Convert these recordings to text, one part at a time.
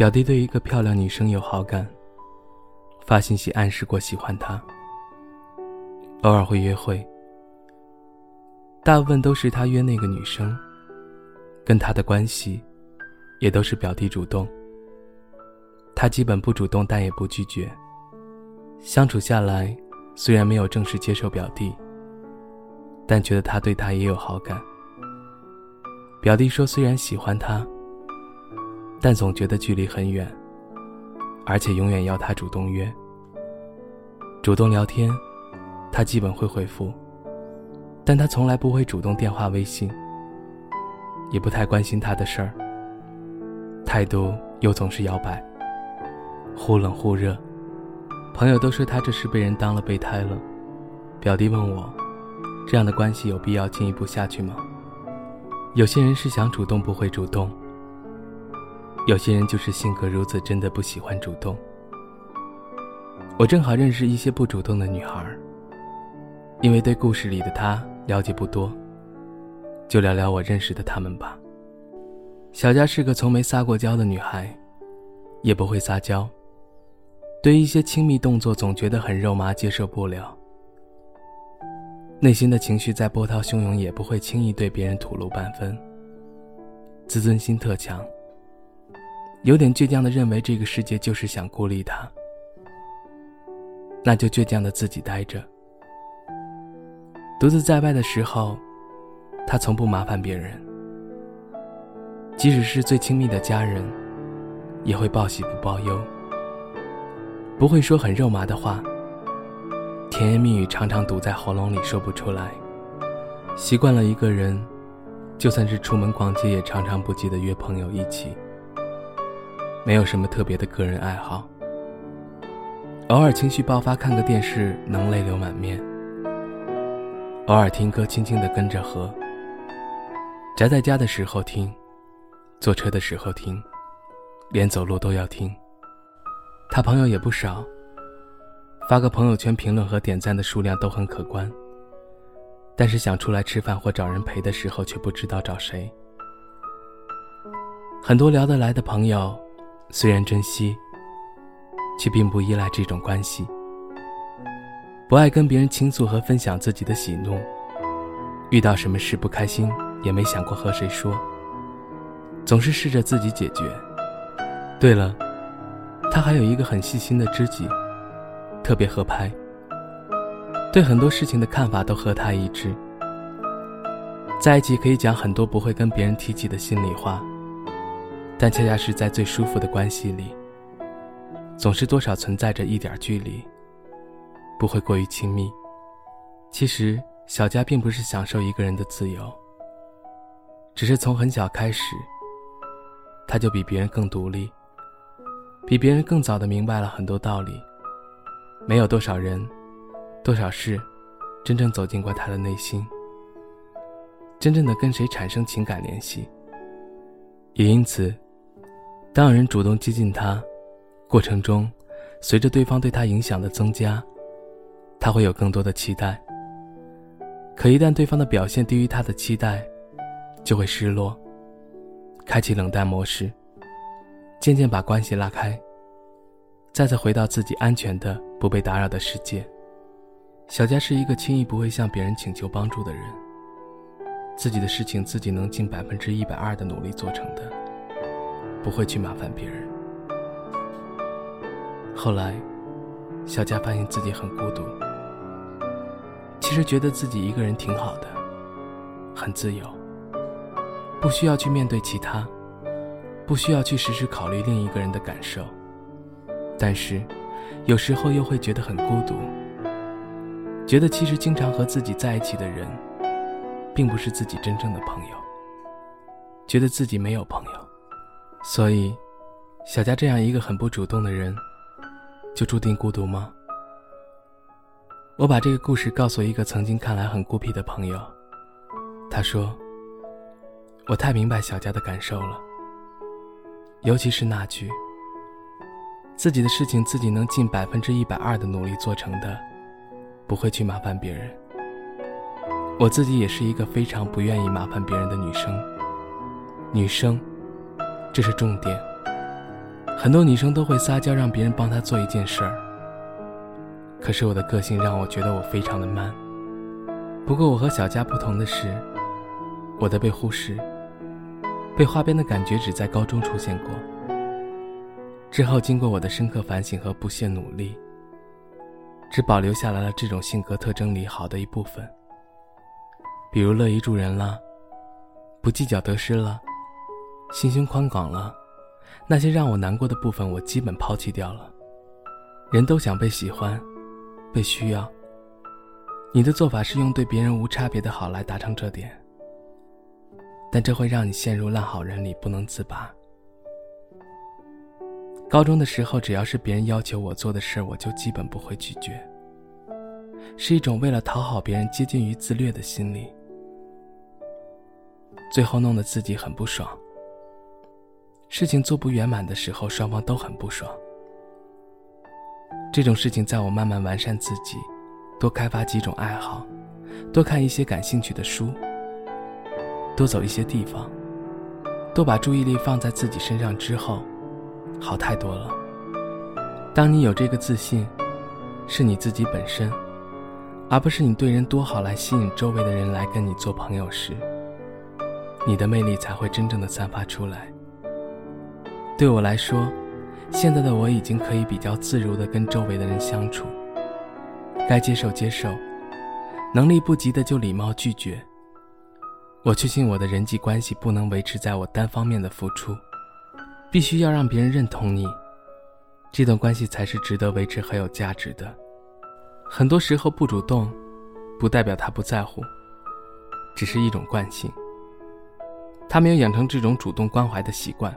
表弟对一个漂亮女生有好感，发信息暗示过喜欢她，偶尔会约会，大部分都是他约那个女生。跟他的关系，也都是表弟主动。他基本不主动，但也不拒绝。相处下来，虽然没有正式接受表弟，但觉得他对他也有好感。表弟说，虽然喜欢他，但总觉得距离很远，而且永远要他主动约。主动聊天，他基本会回复，但他从来不会主动电话、微信。也不太关心他的事儿，态度又总是摇摆，忽冷忽热。朋友都说他这是被人当了备胎了。表弟问我，这样的关系有必要进一步下去吗？有些人是想主动不会主动，有些人就是性格如此，真的不喜欢主动。我正好认识一些不主动的女孩，因为对故事里的她了解不多。就聊聊我认识的她们吧。小佳是个从没撒过娇的女孩，也不会撒娇。对于一些亲密动作，总觉得很肉麻，接受不了。内心的情绪再波涛汹涌，也不会轻易对别人吐露半分。自尊心特强，有点倔强的认为这个世界就是想孤立他，那就倔强的自己待着。独自在外的时候。他从不麻烦别人，即使是最亲密的家人，也会报喜不报忧。不会说很肉麻的话，甜言蜜语常常堵在喉咙里说不出来。习惯了一个人，就算是出门逛街，也常常不记得约朋友一起。没有什么特别的个人爱好，偶尔情绪爆发看个电视能泪流满面，偶尔听歌轻轻的跟着和。宅在家的时候听，坐车的时候听，连走路都要听。他朋友也不少，发个朋友圈评论和点赞的数量都很可观。但是想出来吃饭或找人陪的时候，却不知道找谁。很多聊得来的朋友，虽然珍惜，却并不依赖这种关系。不爱跟别人倾诉和分享自己的喜怒，遇到什么事不开心。也没想过和谁说，总是试着自己解决。对了，他还有一个很细心的知己，特别合拍，对很多事情的看法都和他一致。在一起可以讲很多不会跟别人提起的心里话，但恰恰是在最舒服的关系里，总是多少存在着一点距离，不会过于亲密。其实小佳并不是享受一个人的自由。只是从很小开始，他就比别人更独立，比别人更早的明白了很多道理。没有多少人，多少事，真正走进过他的内心，真正的跟谁产生情感联系。也因此，当有人主动接近他，过程中，随着对方对他影响的增加，他会有更多的期待。可一旦对方的表现低于他的期待，就会失落，开启冷淡模式，渐渐把关系拉开，再次回到自己安全的、不被打扰的世界。小佳是一个轻易不会向别人请求帮助的人，自己的事情自己能尽百分之一百二的努力做成的，不会去麻烦别人。后来，小佳发现自己很孤独，其实觉得自己一个人挺好的，很自由。不需要去面对其他，不需要去时时考虑另一个人的感受，但是，有时候又会觉得很孤独，觉得其实经常和自己在一起的人，并不是自己真正的朋友，觉得自己没有朋友，所以，小佳这样一个很不主动的人，就注定孤独吗？我把这个故事告诉一个曾经看来很孤僻的朋友，他说。我太明白小佳的感受了，尤其是那句“自己的事情自己能尽百分之一百二的努力做成的，不会去麻烦别人。”我自己也是一个非常不愿意麻烦别人的女生。女生，这是重点。很多女生都会撒娇让别人帮她做一件事儿，可是我的个性让我觉得我非常的慢。不过我和小佳不同的是，我的被忽视、被花边的感觉只在高中出现过。之后经过我的深刻反省和不懈努力，只保留下来了这种性格特征里好的一部分，比如乐于助人了，不计较得失了，心胸宽广了。那些让我难过的部分，我基本抛弃掉了。人都想被喜欢，被需要。你的做法是用对别人无差别的好来达成这点，但这会让你陷入烂好人里不能自拔。高中的时候，只要是别人要求我做的事，我就基本不会拒绝，是一种为了讨好别人、接近于自虐的心理，最后弄得自己很不爽。事情做不圆满的时候，双方都很不爽。这种事情，在我慢慢完善自己，多开发几种爱好，多看一些感兴趣的书，多走一些地方，多把注意力放在自己身上之后，好太多了。当你有这个自信，是你自己本身，而不是你对人多好来吸引周围的人来跟你做朋友时，你的魅力才会真正的散发出来。对我来说，现在的我已经可以比较自如地跟周围的人相处。该接受接受，能力不及的就礼貌拒绝。我确信我的人际关系不能维持在我单方面的付出，必须要让别人认同你，这段关系才是值得维持和有价值的。很多时候不主动，不代表他不在乎，只是一种惯性。他没有养成这种主动关怀的习惯。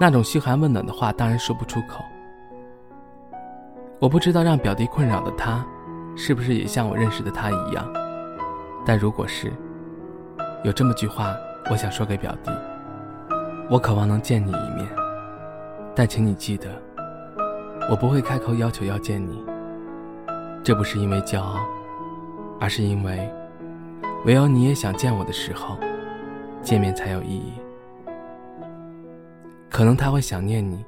那种嘘寒问暖的话当然说不出口。我不知道让表弟困扰的他，是不是也像我认识的他一样？但如果是，有这么句话，我想说给表弟：我渴望能见你一面，但请你记得，我不会开口要求要见你。这不是因为骄傲，而是因为，唯有你也想见我的时候，见面才有意义。可能他会想念你，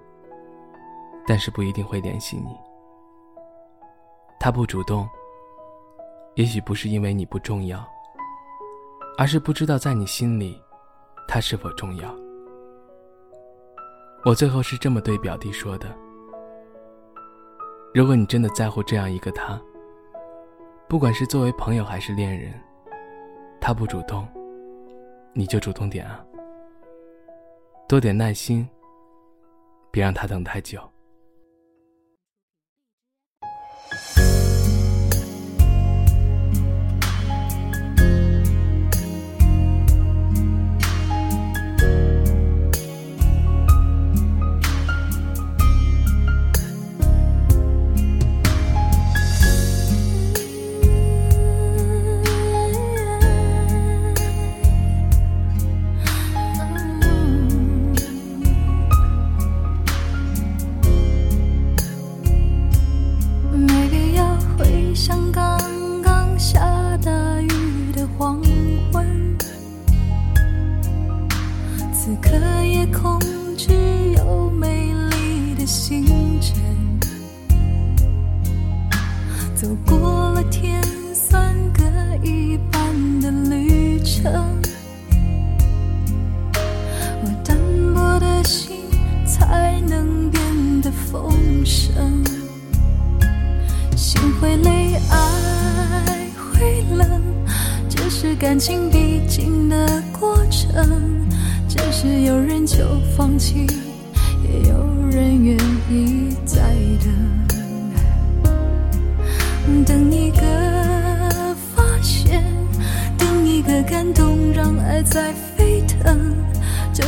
但是不一定会联系你。他不主动，也许不是因为你不重要，而是不知道在你心里，他是否重要。我最后是这么对表弟说的：如果你真的在乎这样一个他，不管是作为朋友还是恋人，他不主动，你就主动点啊，多点耐心。别让他等太久。走过了甜酸各一半的旅程，我单薄的心才能变得丰盛。心会累，爱会冷，这是感情必经的过程。只是有人就放弃，也有人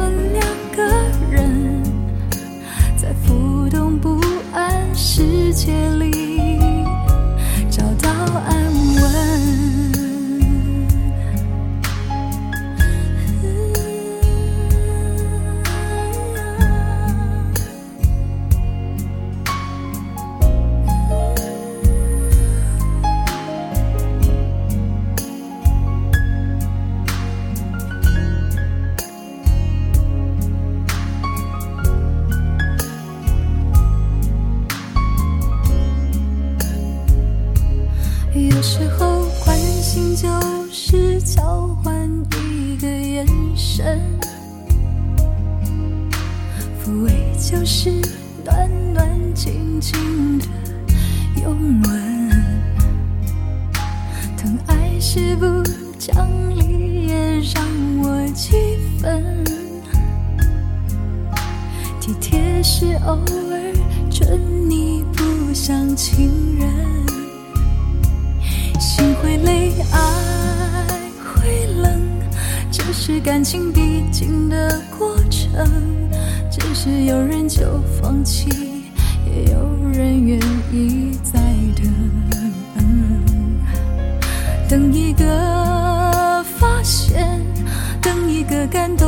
我们两个人在浮动不安世界里。有时候关心就是交换一个眼神，抚慰就是暖暖静静的拥吻，疼爱是不讲理也让我几分，体贴是偶尔准你不像情人。心会累，爱会冷，这是感情必经的过程。只是有人就放弃，也有人愿意再等。等一个发现，等一个感动，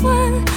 欢